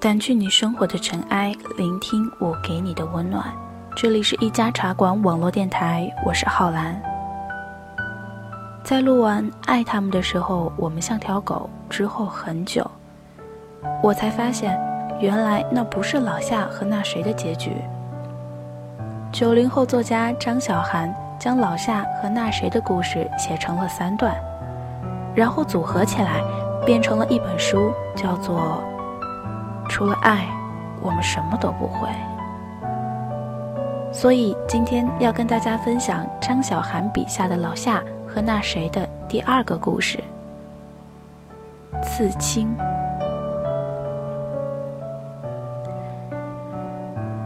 掸去你生活的尘埃，聆听我给你的温暖。这里是一家茶馆网络电台，我是浩然。在录完《爱他们》的时候，我们像条狗。之后很久，我才发现，原来那不是老夏和那谁的结局。九零后作家张小涵将老夏和那谁的故事写成了三段，然后组合起来，变成了一本书，叫做《除了爱，我们什么都不会》。所以今天要跟大家分享张小涵笔下的老夏和那谁的第二个故事。刺青。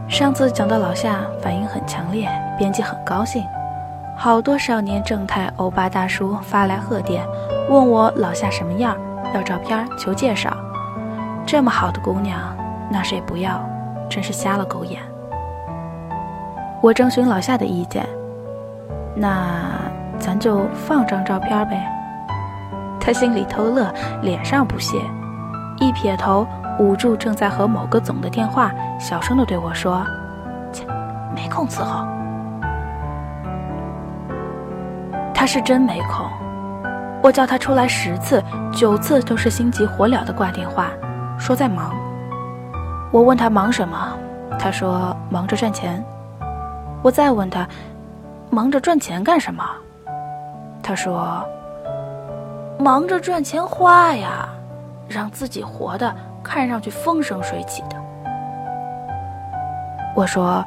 上次讲到老夏，反应很强烈，编辑很高兴，好多少年正太欧巴大叔发来贺电，问我老夏什么样，要照片，求介绍。这么好的姑娘，那谁不要？真是瞎了狗眼。我征询老夏的意见，那咱就放张照片呗。他心里偷乐，脸上不屑，一撇头，捂住正在和某个总的电话，小声的对我说：“切，没空伺候。”他是真没空，我叫他出来十次，九次都是心急火燎的挂电话，说在忙。我问他忙什么，他说忙着赚钱。我再问他，忙着赚钱干什么？他说。忙着赚钱花呀，让自己活的看上去风生水起的。我说：“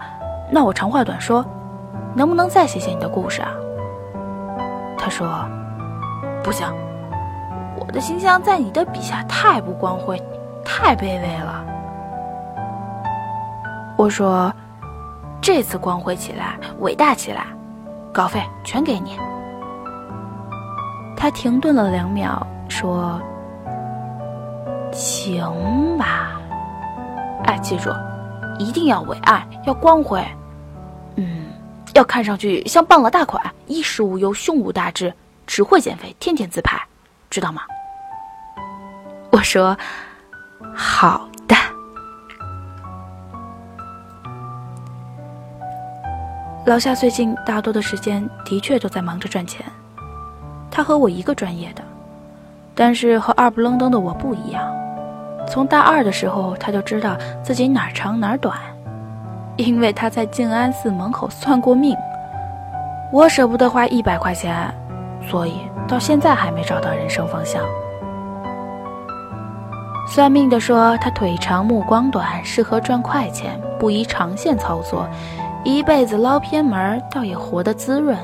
那我长话短说，能不能再写写你的故事啊？”他说：“不行，我的形象在你的笔下太不光辉，太卑微了。”我说：“这次光辉起来，伟大起来，稿费全给你。”他停顿了两秒，说：“行吧，哎，记住，一定要伟岸，要光辉，嗯，要看上去像傍了大款，衣食无忧，胸无大志，只会减肥，天天自拍，知道吗？”我说：“好的。”老夏最近大多的时间的确都在忙着赚钱。他和我一个专业的，但是和二不愣登的我不一样。从大二的时候，他就知道自己哪儿长哪儿短，因为他在静安寺门口算过命。我舍不得花一百块钱，所以到现在还没找到人生方向。算命的说他腿长目光短，适合赚快钱，不宜长线操作，一辈子捞偏门，倒也活得滋润。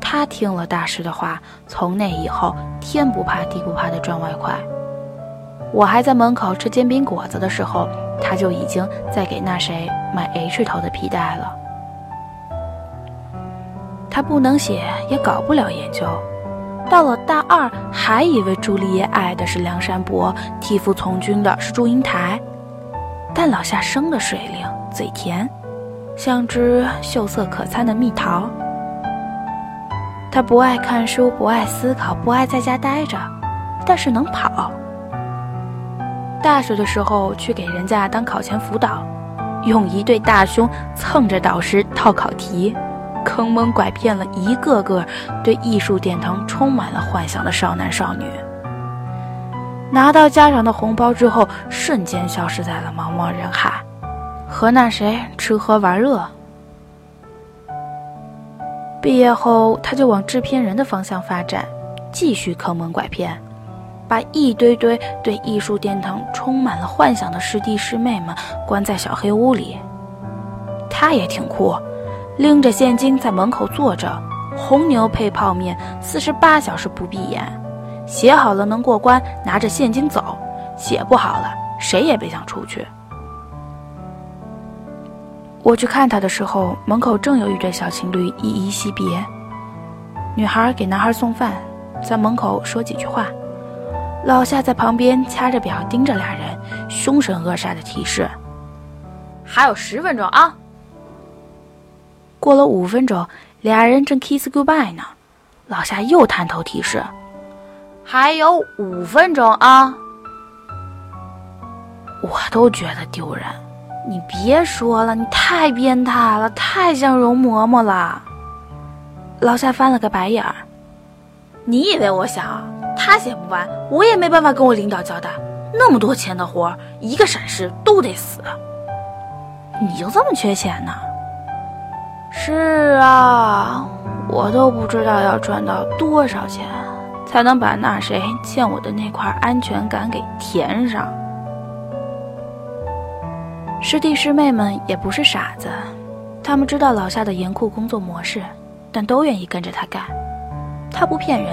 他听了大师的话，从那以后天不怕地不怕的赚外快。我还在门口吃煎饼果子的时候，他就已经在给那谁买 H 头的皮带了。他不能写，也搞不了研究。到了大二，还以为朱丽叶爱的是梁山伯，替父从军的是祝英台。但老夏生的水灵，嘴甜，像只秀色可餐的蜜桃。他不爱看书，不爱思考，不爱在家待着，但是能跑。大学的时候去给人家当考前辅导，用一对大胸蹭着导师套考题，坑蒙拐骗了一个个对艺术殿堂充满了幻想的少男少女。拿到家长的红包之后，瞬间消失在了茫茫人海，和那谁吃喝玩乐。毕业后，他就往制片人的方向发展，继续坑蒙拐骗，把一堆堆对艺术殿堂充满了幻想的师弟师妹们关在小黑屋里。他也挺酷，拎着现金在门口坐着，红牛配泡面，四十八小时不闭眼，写好了能过关，拿着现金走；写不好了，谁也别想出去。我去看他的时候，门口正有一对小情侣依依惜别。女孩给男孩送饭，在门口说几句话。老夏在旁边掐着表盯着俩人，凶神恶煞的提示：“还有十分钟啊！”过了五分钟，俩人正 kiss goodbye 呢，老夏又探头提示：“还有五分钟啊！”我都觉得丢人。你别说了，你太变态了，太像容嬷嬷了。老夏翻了个白眼儿。你以为我想？他写不完，我也没办法跟我领导交代。那么多钱的活，一个闪失都得死。你就这么缺钱呢？是啊，我都不知道要赚到多少钱，才能把那谁欠我的那块安全感给填上。师弟师妹们也不是傻子，他们知道老夏的严酷工作模式，但都愿意跟着他干。他不骗人，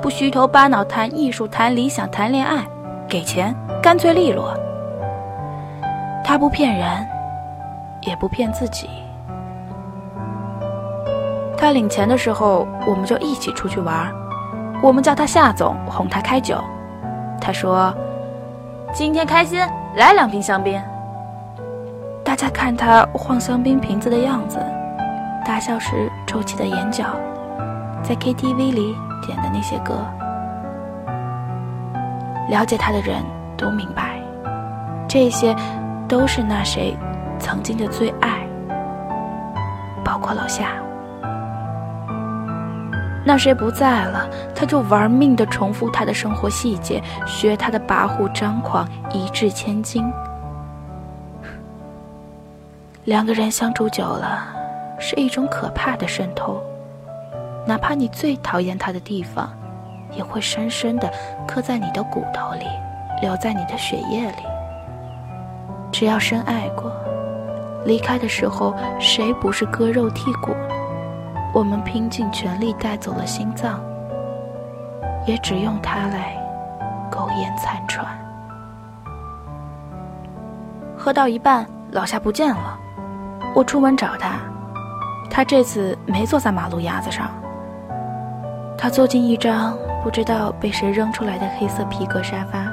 不虚头巴脑谈艺术、谈理想、谈恋爱，给钱干脆利落。他不骗人，也不骗自己。他领钱的时候，我们就一起出去玩我们叫他夏总，哄他开酒。他说：“今天开心，来两瓶香槟。”大家看他晃香槟瓶子的样子，大笑时皱起的眼角，在 KTV 里点的那些歌，了解他的人都明白，这些都是那谁曾经的最爱，包括老夏。那谁不在了，他就玩命的重复他的生活细节，学他的跋扈张狂，一掷千金。两个人相处久了，是一种可怕的渗透。哪怕你最讨厌他的地方，也会深深的刻在你的骨头里，留在你的血液里。只要深爱过，离开的时候，谁不是割肉剔骨？我们拼尽全力带走了心脏，也只用它来苟延残喘。喝到一半，老夏不见了。我出门找他，他这次没坐在马路牙子上。他坐进一张不知道被谁扔出来的黑色皮革沙发，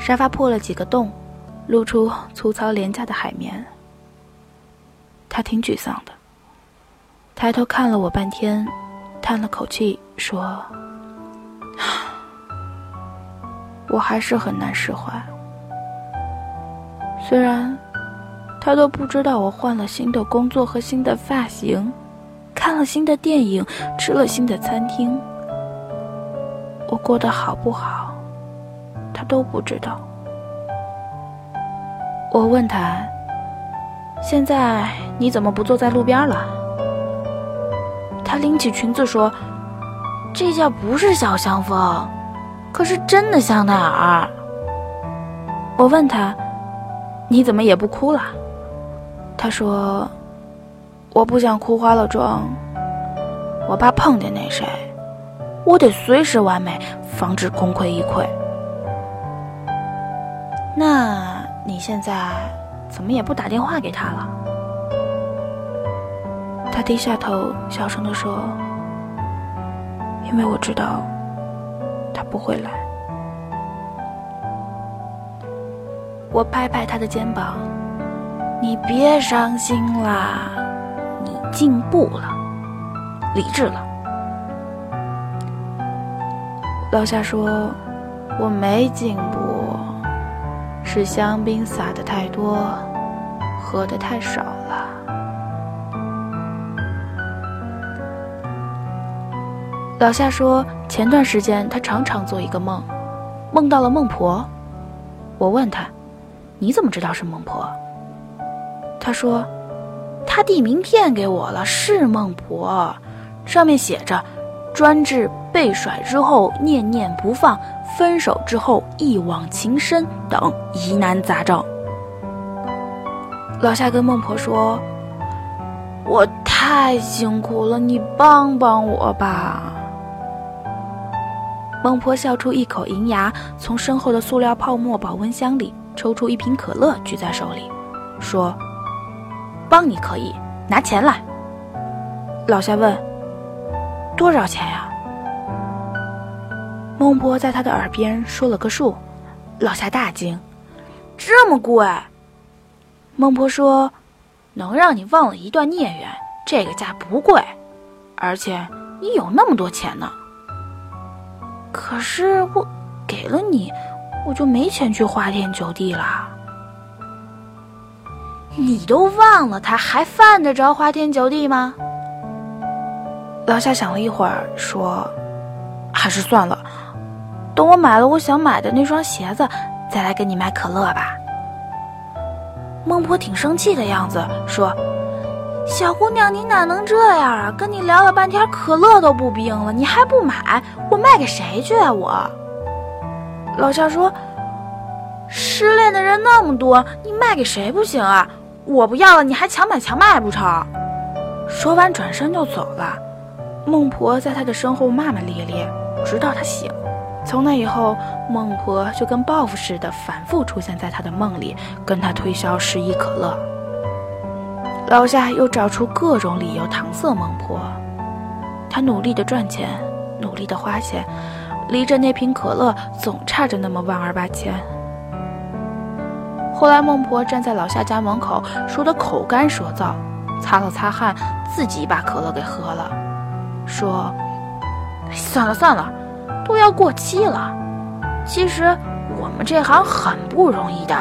沙发破了几个洞，露出粗糙廉价的海绵。他挺沮丧的，抬头看了我半天，叹了口气说：“ 我还是很难释怀，虽然……”他都不知道我换了新的工作和新的发型，看了新的电影，吃了新的餐厅。我过得好不好，他都不知道。我问他：“现在你怎么不坐在路边了？”他拎起裙子说：“这叫不是小香风，可是真的香奈儿。”我问他：“你怎么也不哭了？”他说：“我不想哭花了妆，我怕碰见那谁，我得随时完美，防止功亏一篑。那你现在怎么也不打电话给他了？”他低下头，小声地说：“因为我知道他不会来。”我拍拍他的肩膀。你别伤心啦，你进步了，理智了。老夏说：“我没进步，是香槟撒的太多，喝的太少老夏说：“前段时间他常常做一个梦，梦到了孟婆。我问他：‘你怎么知道是孟婆？’”他说：“他递名片给我了，是孟婆，上面写着‘专治被甩之后念念不放，分手之后一往情深等疑难杂症’。”老夏跟孟婆说：“我太辛苦了，你帮帮我吧。”孟婆笑出一口银牙，从身后的塑料泡沫保温箱里抽出一瓶可乐，举在手里，说。帮你可以拿钱来。老夏问：“多少钱呀？”孟婆在他的耳边说了个数，老夏大惊：“这么贵？”孟婆说：“能让你忘了一段孽缘，这个价不贵，而且你有那么多钱呢。可是我给了你，我就没钱去花天酒地了。你都忘了他还犯得着花天酒地吗？老夏想了一会儿，说：“还是算了，等我买了我想买的那双鞋子，再来给你买可乐吧。”孟婆挺生气的样子，说：“小姑娘，你哪能这样啊？跟你聊了半天，可乐都不冰了，你还不买？我卖给谁去啊？我。”老夏说：“失恋的人那么多，你卖给谁不行啊？我不要了，你还强买强卖不成？”说完转身就走了。孟婆在他的身后骂骂咧咧，直到他醒。从那以后，孟婆就跟报复似的反复出现在他的梦里，跟他推销十一可乐。老夏又找出各种理由搪塞孟婆。他努力的赚钱，努力的花钱，离着那瓶可乐总差着那么万儿八千。后来，孟婆站在老夏家门口，说的口干舌燥，擦了擦汗，自己把可乐给喝了，说：“算了算了。”都要过期了，其实我们这行很不容易的，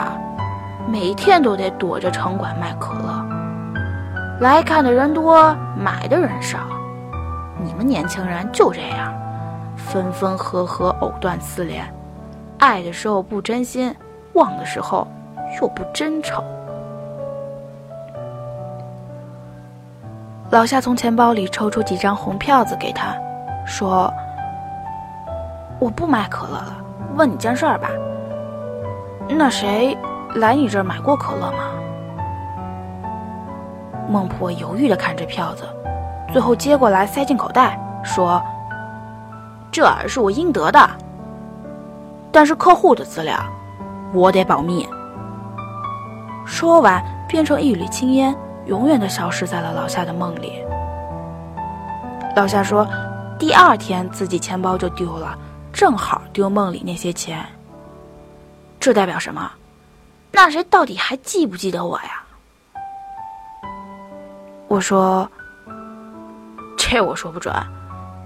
每天都得躲着城管卖可乐，来看的人多，买的人少。你们年轻人就这样，分分合合，藕断丝连，爱的时候不真心，忘的时候又不真诚。老夏从钱包里抽出几张红票子给他，说。我不买可乐了，问你件事儿吧。那谁来你这儿买过可乐吗？孟婆犹豫的看着票子，最后接过来塞进口袋，说：“这是我应得的，但是客户的资料，我得保密。”说完，变成一缕青烟，永远的消失在了老夏的梦里。老夏说：“第二天自己钱包就丢了。”正好丢梦里那些钱，这代表什么？那谁到底还记不记得我呀？我说，这我说不准，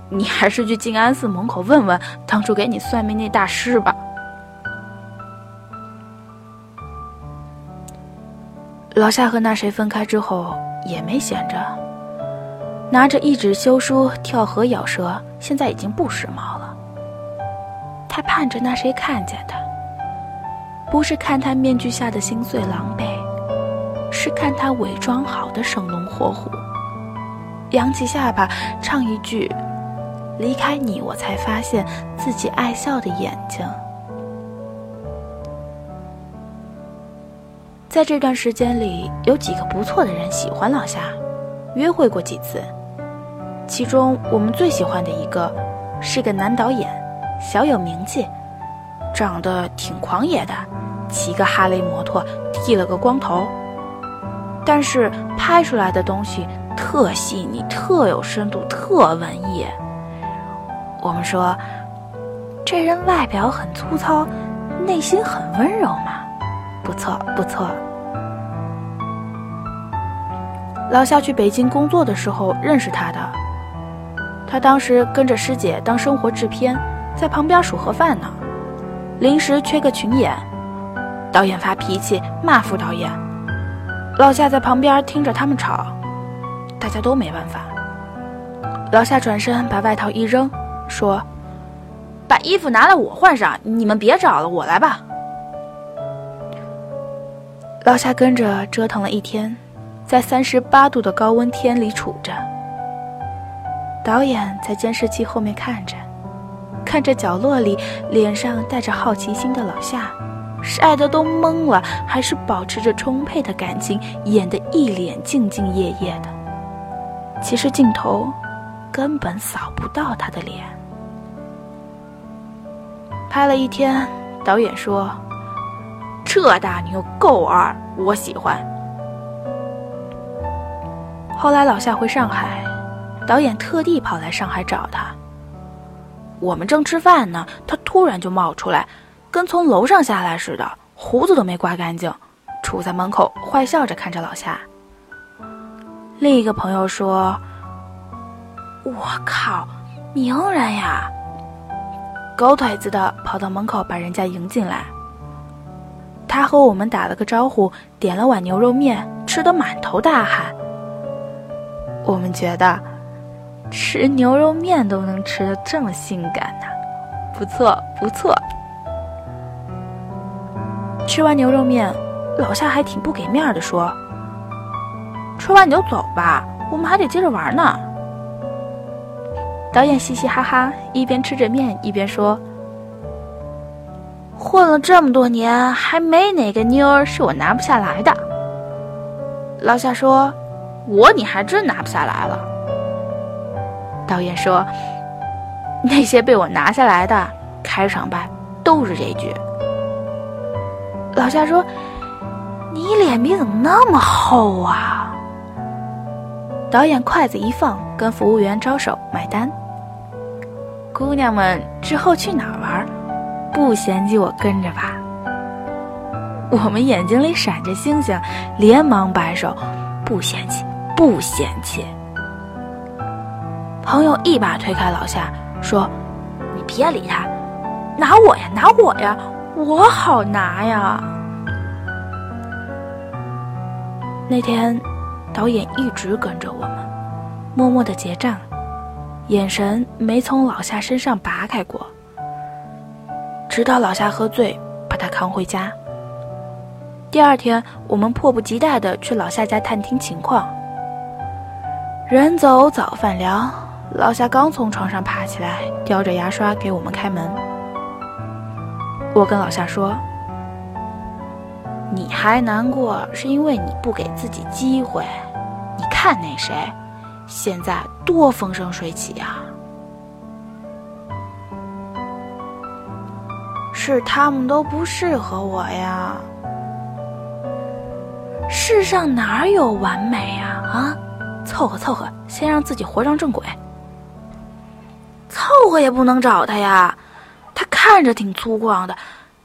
你还是去静安寺门口问问当初给你算命那大师吧。老夏和那谁分开之后也没闲着，拿着一纸休书跳河咬舌，现在已经不时髦了。他盼着那谁看见他，不是看他面具下的心碎狼狈，是看他伪装好的生龙活虎。扬起下巴，唱一句：“离开你，我才发现自己爱笑的眼睛。”在这段时间里，有几个不错的人喜欢老夏，约会过几次。其中我们最喜欢的一个，是个男导演。小有名气，长得挺狂野的，骑个哈雷摩托，剃了个光头。但是拍出来的东西特细腻、特有深度、特文艺。我们说，这人外表很粗糙，内心很温柔嘛，不错不错。老夏去北京工作的时候认识他的，他当时跟着师姐当生活制片。在旁边数盒饭呢，临时缺个群演，导演发脾气骂副导演，老夏在旁边听着他们吵，大家都没办法。老夏转身把外套一扔，说：“把衣服拿来我换上，你们别找了，我来吧。”老夏跟着折腾了一天，在三十八度的高温天里杵着，导演在监视器后面看着。看着角落里脸上带着好奇心的老夏，晒得都懵了，还是保持着充沛的感情，演得一脸兢兢业业的。其实镜头根本扫不到他的脸。拍了一天，导演说：“这大牛够二，我喜欢。”后来老夏回上海，导演特地跑来上海找他。我们正吃饭呢，他突然就冒出来，跟从楼上下来似的，胡子都没刮干净，杵在门口坏笑着看着老夏。另一个朋友说：“我靠，名人呀！”狗腿子的跑到门口把人家迎进来。他和我们打了个招呼，点了碗牛肉面，吃得满头大汗。我们觉得吃牛肉面都能吃得这么性感呢，不错不错。吃完牛肉面，老夏还挺不给面的说：“吃完你就走吧，我们还得接着玩呢。”导演嘻嘻哈哈，一边吃着面一边说：“混了这么多年，还没哪个妞儿是我拿不下来的。”老夏说：“我你还真拿不下来了。”导演说：“ 那些被我拿下来的，开场白都是这句。”老夏说：“你脸皮怎么那么厚啊？”导演筷子一放，跟服务员招手买单。姑娘们之后去哪儿玩？不嫌弃我跟着吧？我们眼睛里闪着星星，连忙摆手，不嫌弃，不嫌弃。朋友一把推开老夏，说：“你别理他，拿我呀，拿我呀，我好拿呀。”那天，导演一直跟着我们，默默的结账。眼神没从老夏身上拔开过，直到老夏喝醉，把他扛回家。第二天，我们迫不及待的去老夏家探听情况。人走早饭凉，老夏刚从床上爬起来，叼着牙刷给我们开门。我跟老夏说：“你还难过，是因为你不给自己机会。你看那谁。”现在多风生水起呀！是他们都不适合我呀。世上哪有完美呀？啊，凑合凑合，先让自己活上正轨。凑合也不能找他呀，看着挺粗犷的，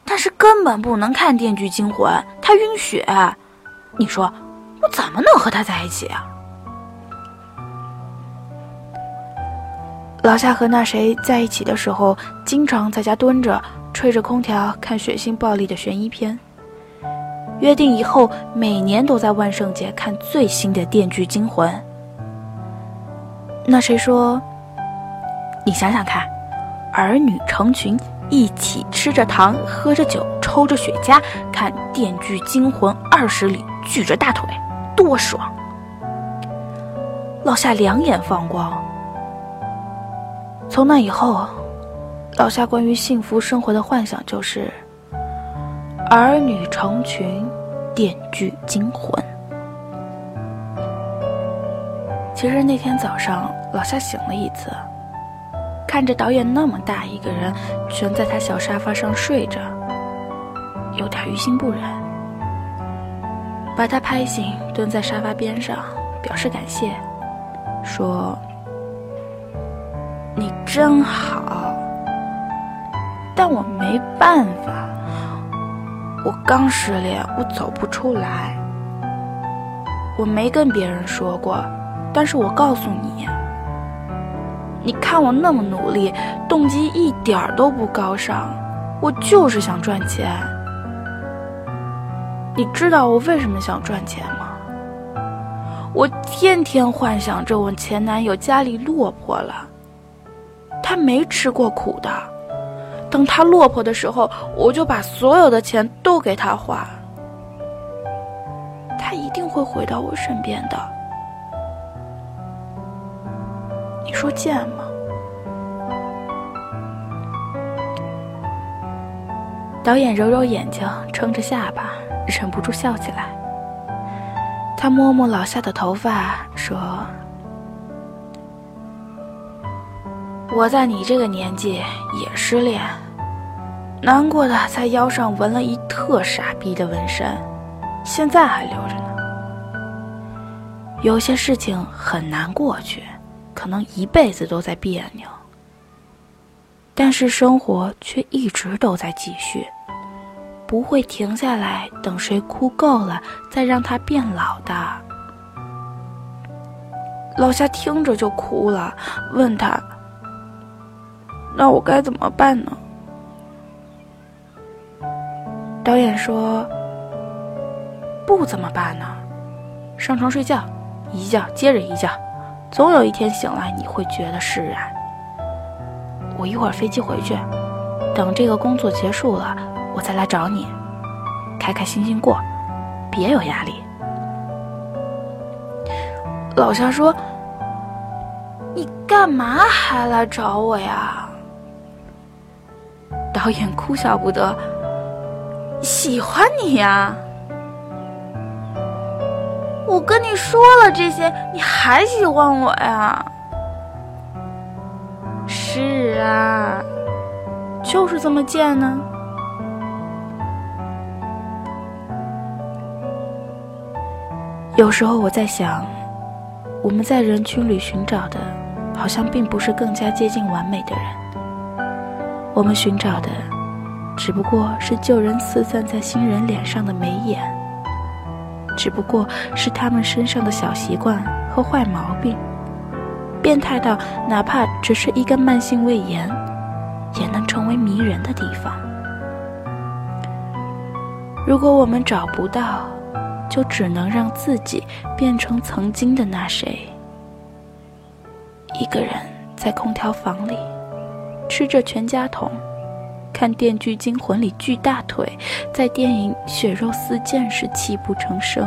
但是根本不能看《电锯惊魂》，他晕血。你说我怎么能和他在一起啊？老夏和那谁在一起的时候，经常在家蹲着，吹着空调看血腥暴力的悬疑片。约定以后，每年都在万圣节看最新的《电锯惊魂》。那谁说？你想想看，儿女成群，一起吃着糖，喝着酒，抽着雪茄，看《电锯惊魂》二十里，举着大腿，多爽！老夏两眼放光。从那以后，老夏关于幸福生活的幻想就是儿女成群，电锯惊魂。其实那天早上，老夏醒了一次，看着导演那么大一个人蜷在他小沙发上睡着，有点于心不忍，把他拍醒，蹲在沙发边上表示感谢，说。你真好，但我没办法。我刚失恋，我走不出来。我没跟别人说过，但是我告诉你，你看我那么努力，动机一点都不高尚，我就是想赚钱。你知道我为什么想赚钱吗？我天天幻想着我前男友家里落魄了。他没吃过苦的，等他落魄的时候，我就把所有的钱都给他花，他一定会回到我身边的。说见吗？导演揉揉眼睛，撑着下巴，忍不住笑起来。他摸摸老夏的头发，说。我在你这个年纪也失恋，难过的在腰上纹了一特傻逼的纹身，现在还留着呢。有些事情很难过去，可能一辈子都在别扭，但是生活却一直都在继续，不会停下来等谁哭够了再让他变老的。老夏听着就哭了，问他。那我该怎么办呢？导演说：“不怎么办呢？上床睡觉，一觉接着一觉，总有一天醒来你会觉得释然。我一会儿飞机回去，等这个工作结束了，我再来找你，开开心心过，别有压力。”老夏说：“你干嘛还来找我呀？”导演哭笑不得：“喜欢你呀！我跟你说了这些，你还喜欢我呀？”“是啊，就是这么贱呢。”有时候我在想。我们在人群里寻找的，好像并不是更加接近完美的人。我们寻找的，只不过是旧人四散在新人脸上的眉眼，只不过是他们身上的小习惯和坏毛病，变态到哪怕只是一个慢性胃炎，也能成为迷人的地方。如果我们找不到，就只能让自己变成曾经的那谁。一个人在空调房里，吃着全家桶，看《电锯惊魂》里锯大腿，在电影《血肉四溅》时泣不成声。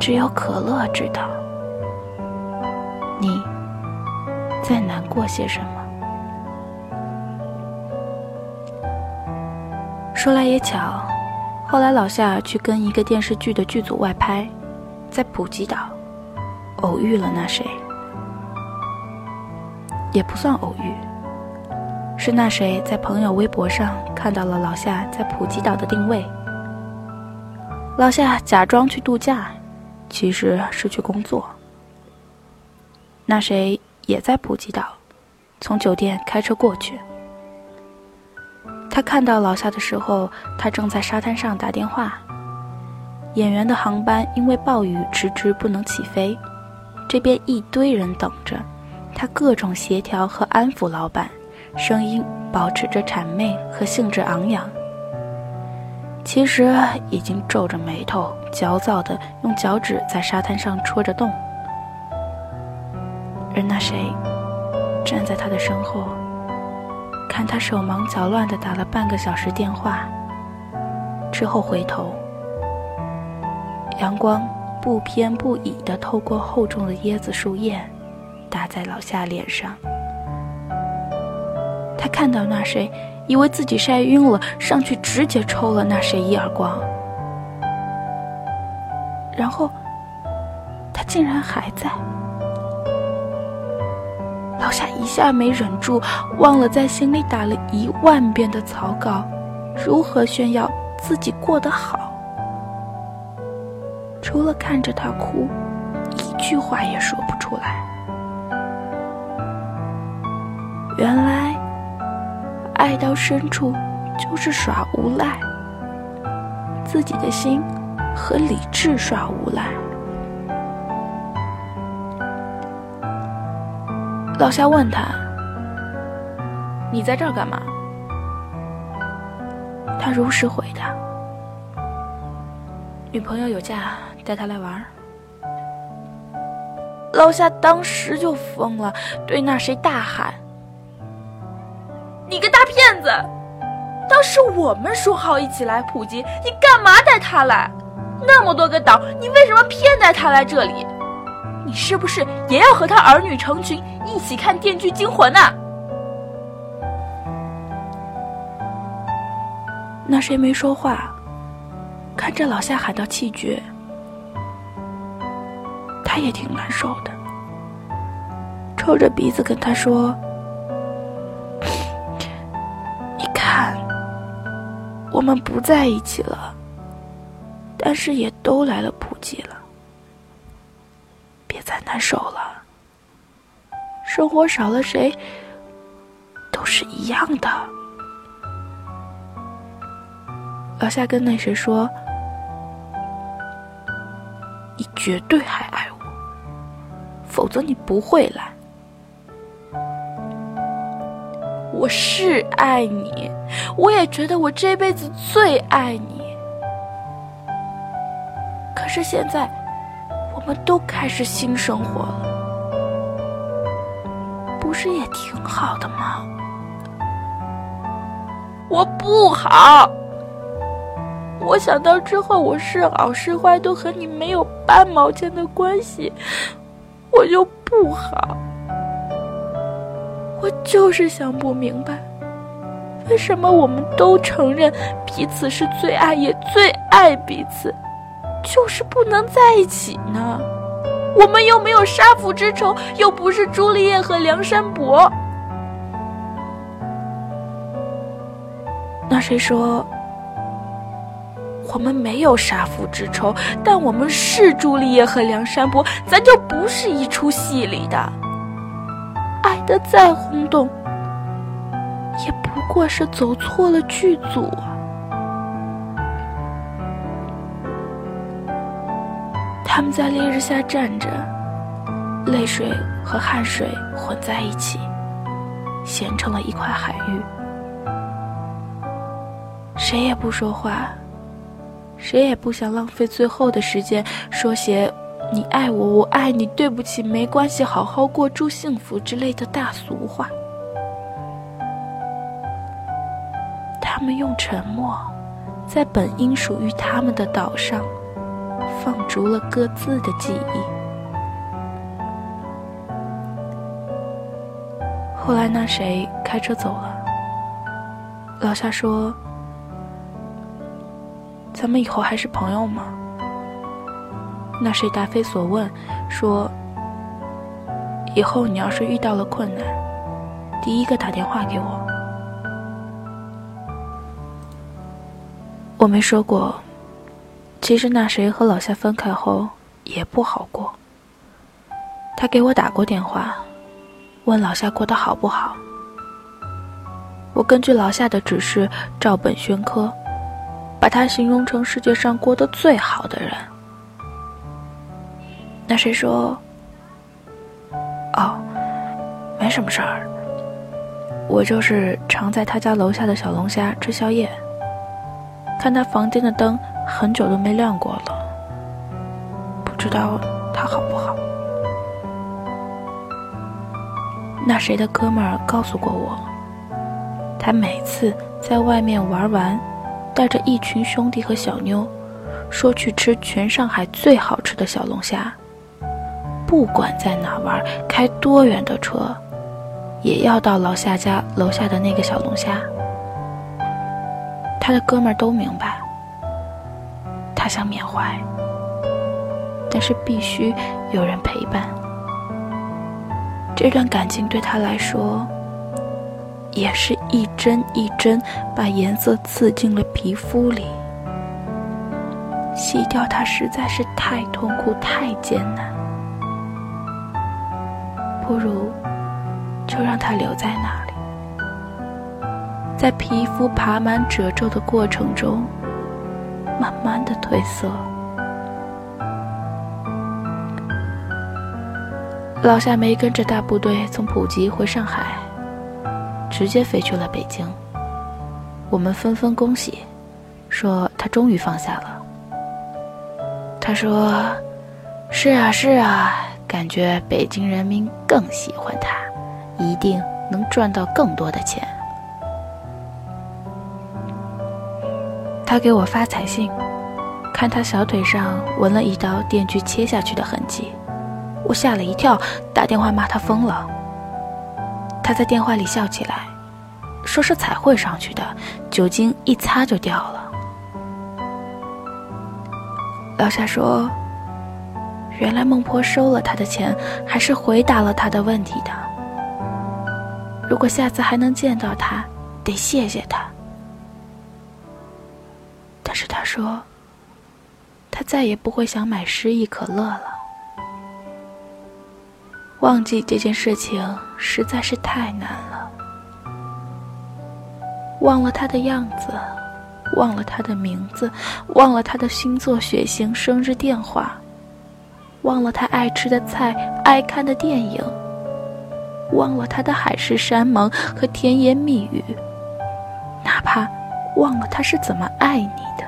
只有可乐知道，你在难过些什么。说来也巧。后来，老夏去跟一个电视剧的剧组外拍，在普吉岛偶遇了那谁，也不算偶遇，是那谁在朋友微博上看到了老夏在普吉岛的定位。老夏假装去度假，其实是去工作。那谁也在普吉岛，从酒店开车过去。他看到老夏的时候，他正在沙滩上打电话。演员的航班因为暴雨迟迟不能起飞，这边一堆人等着，他各种协调和安抚老板，声音保持着谄媚和兴致昂扬。其实已经皱着眉头，焦躁地用脚趾在沙滩上戳着洞。而那谁，站在他的身后。看他手忙脚乱地打了半个小时电话，之后回头，阳光不偏不倚地透过厚重的椰子树叶，打在老夏脸上。他看到那谁，以为自己晒晕了，上去直接抽了那谁一耳光，然后他竟然还在。老夏一下没忍住，忘了在心里打了一万遍的草稿，如何炫耀自己过得好？除了看着他哭，一句话也说不出来。到深处就是耍无赖，自己的心和理智耍无赖。老夏问他：“你在这儿干嘛？”他如实回答：“女朋友有假，带她来玩。”老夏当时就疯了，对那谁大喊：“个大骗子！当时我们说好一起来普吉，你干嘛带他来？那么多个岛，你为什么偏带他来这里？”你是不是也要和他儿女成群一起看《电锯惊魂》呢？那谁没说话，看着老夏喊到气绝，他也挺难受的，抽着鼻子跟他说：“我们不在一起了，但是也都来了普吉了。”别再难受了，生活少了谁都是一样的。老夏跟那谁说：“你绝对还爱我，否则你不会来。”我是爱你，我也觉得我这辈子最爱你。可是现在，我们都开始新生活了，不是也挺好的吗？我不好。我想到之后我是好是坏都和你没有半毛钱的关系，我就不好。就是想不明白，为什么我们都承认彼此是最爱也最爱彼此，就是不能在一起呢？我们又没有杀父之仇，又不是朱丽叶和梁山伯。那谁说我们没有杀父之仇？但我们是朱丽叶和梁山伯，咱就不是一出戏里的。再轰动，也不过是走错了剧组啊！他们在烈日下站着，泪水和汗水混在一起，咸成了一块海域。谁也不说话，谁也不想浪费最后的时间说些。你爱我，我爱你，对不起，没关系，好好过，祝幸福之类的大俗话。他们用沉默，在本应属于他们的岛上，放逐了各自的记忆。后来那谁开车走了，老夏说：“咱们以后还是朋友吗？”那谁答非所问，说：“以后你要是遇到了困难，第一个打电话给我。”我没说过，其实那谁和老夏分开后也不好过。他给我打过电话，问老夏过得好不好。我根据老夏的指示照本宣科，把他形容成世界上过得最好的人。那谁说？哦，没什么事儿。我就是常在他家楼下的小龙虾吃宵夜，看他房间的灯很久都没亮过了，不知道他好不好。那谁的哥们儿告诉过我，他每次在外面玩完，带着一群兄弟和小妞，说去吃全上海最好吃的小龙虾。不管在哪玩，开多远的车，也要到老夏家楼下的那个小龙虾。他的哥们儿都明白，他想缅怀，但是必须有人陪伴。这段感情对他来说，也是一针一针把颜色刺进了皮肤里，洗掉它实在是太痛苦、太艰难。不如就让它留在那里，在皮肤爬满褶皱的过程中，慢慢的褪色。老夏没跟着大部队从普吉回上海，直接飞去了北京。我们纷纷恭喜，说他终于放下了。他说：“是啊，是啊。”感觉北京人民更喜欢他，一定能赚到更多的钱。他给我发彩信，看他小腿上纹了一刀电锯切下去的痕迹，我吓了一跳，打电话骂他疯了。他在电话里笑起来，说是彩绘上去的，酒精一擦就掉了。老夏说。原来孟婆收了他的钱，还是回答了他的问题的。如果下次还能见到他，得谢谢他。但是他说，他再也不会想买失忆可乐了。忘记这件事情实在是太难了。忘了他的样子，忘了他的名字，忘了他的星座、血型、生日、电话。忘了他爱吃的菜，爱看的电影，忘了他的海誓山盟和甜言蜜语，哪怕忘了他是怎么爱你的，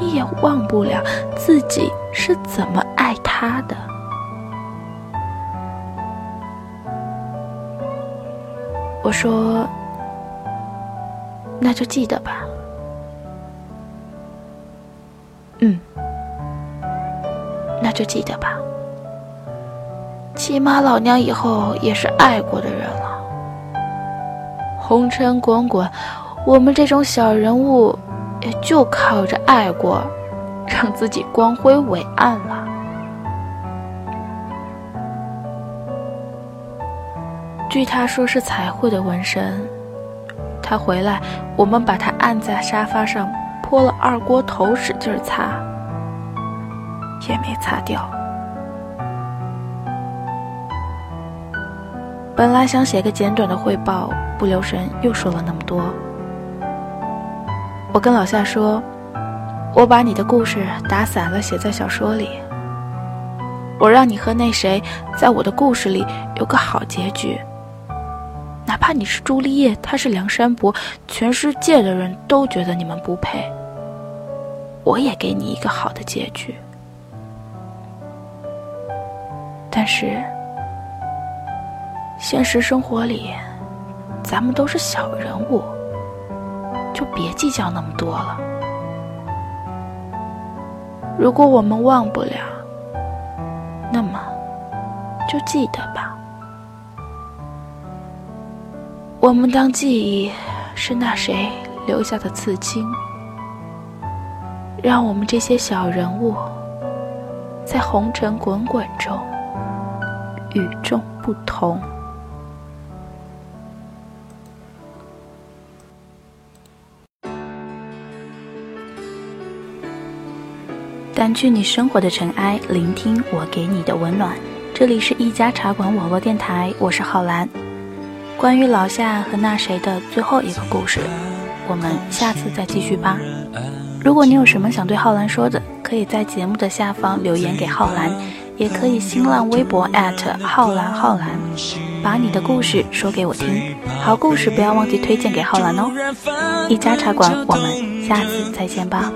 你也忘不了自己是怎么爱他的。我说，那就记得吧。就记得吧。起码老娘以后也是爱过的人了。红尘滚滚，我们这种小人物，也就靠着爱过，让自己光辉伟岸了。据他说是彩绘的纹身，他回来，我们把他按在沙发上，泼了二锅头，使劲擦，也没擦掉。本来想写个简短的汇报，不留神又说了那么多。我跟老夏说：“我把你的故事打散了，写在小说里。我让你和那谁在我的故事里有个好结局。哪怕你是朱丽叶，他是梁山伯，全世界的人都觉得你们不配，我也给你一个好的结局。但是……”现实生活里，咱们都是小人物，就别计较那么多了。如果我们忘不了，那么就记得吧。我们当记忆是那谁留下的刺青，让我们这些小人物在红尘滚滚中与众不同。掸去你生活的尘埃，聆听我给你的温暖。这里是一家茶馆网络电台，我是浩然。关于老夏和那谁的最后一个故事，我们下次再继续吧。如果你有什么想对浩然说的，可以在节目的下方留言给浩然，也可以新浪微博浩然浩然，把你的故事说给我听。好故事不要忘记推荐给浩然哦。一家茶馆，我们下次再见吧。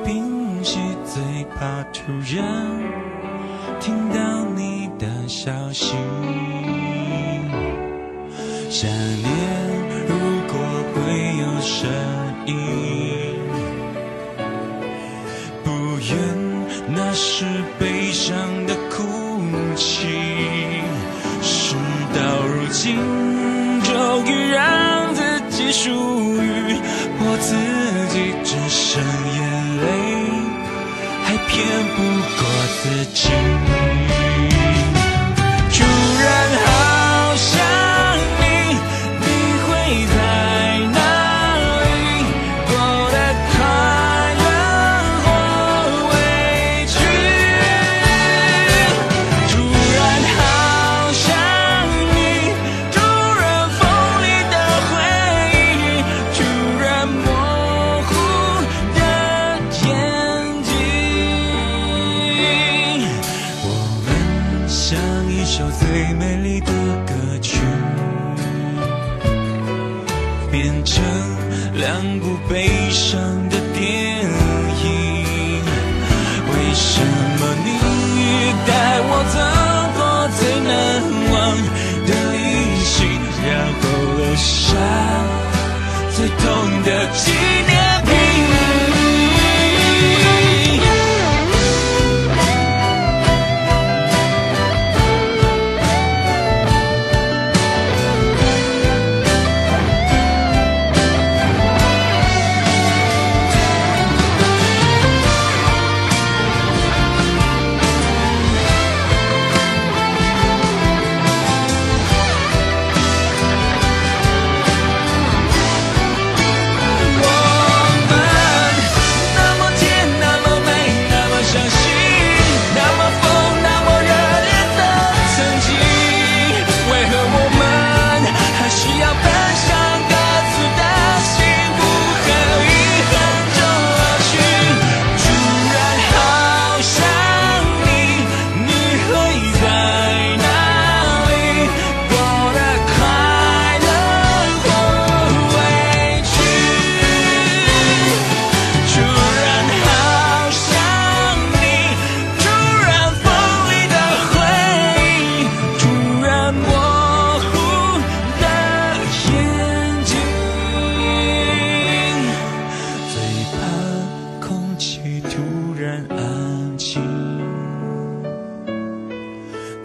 听到你的消息，想念如果会有声音，不愿那是属于我自己，只剩眼泪。还骗不过自己。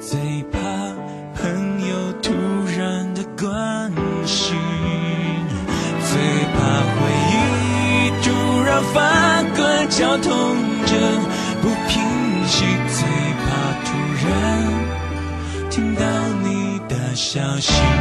最怕朋友突然的关心最怕回忆突然翻滚绞痛着不平息最怕突然听到你的消息。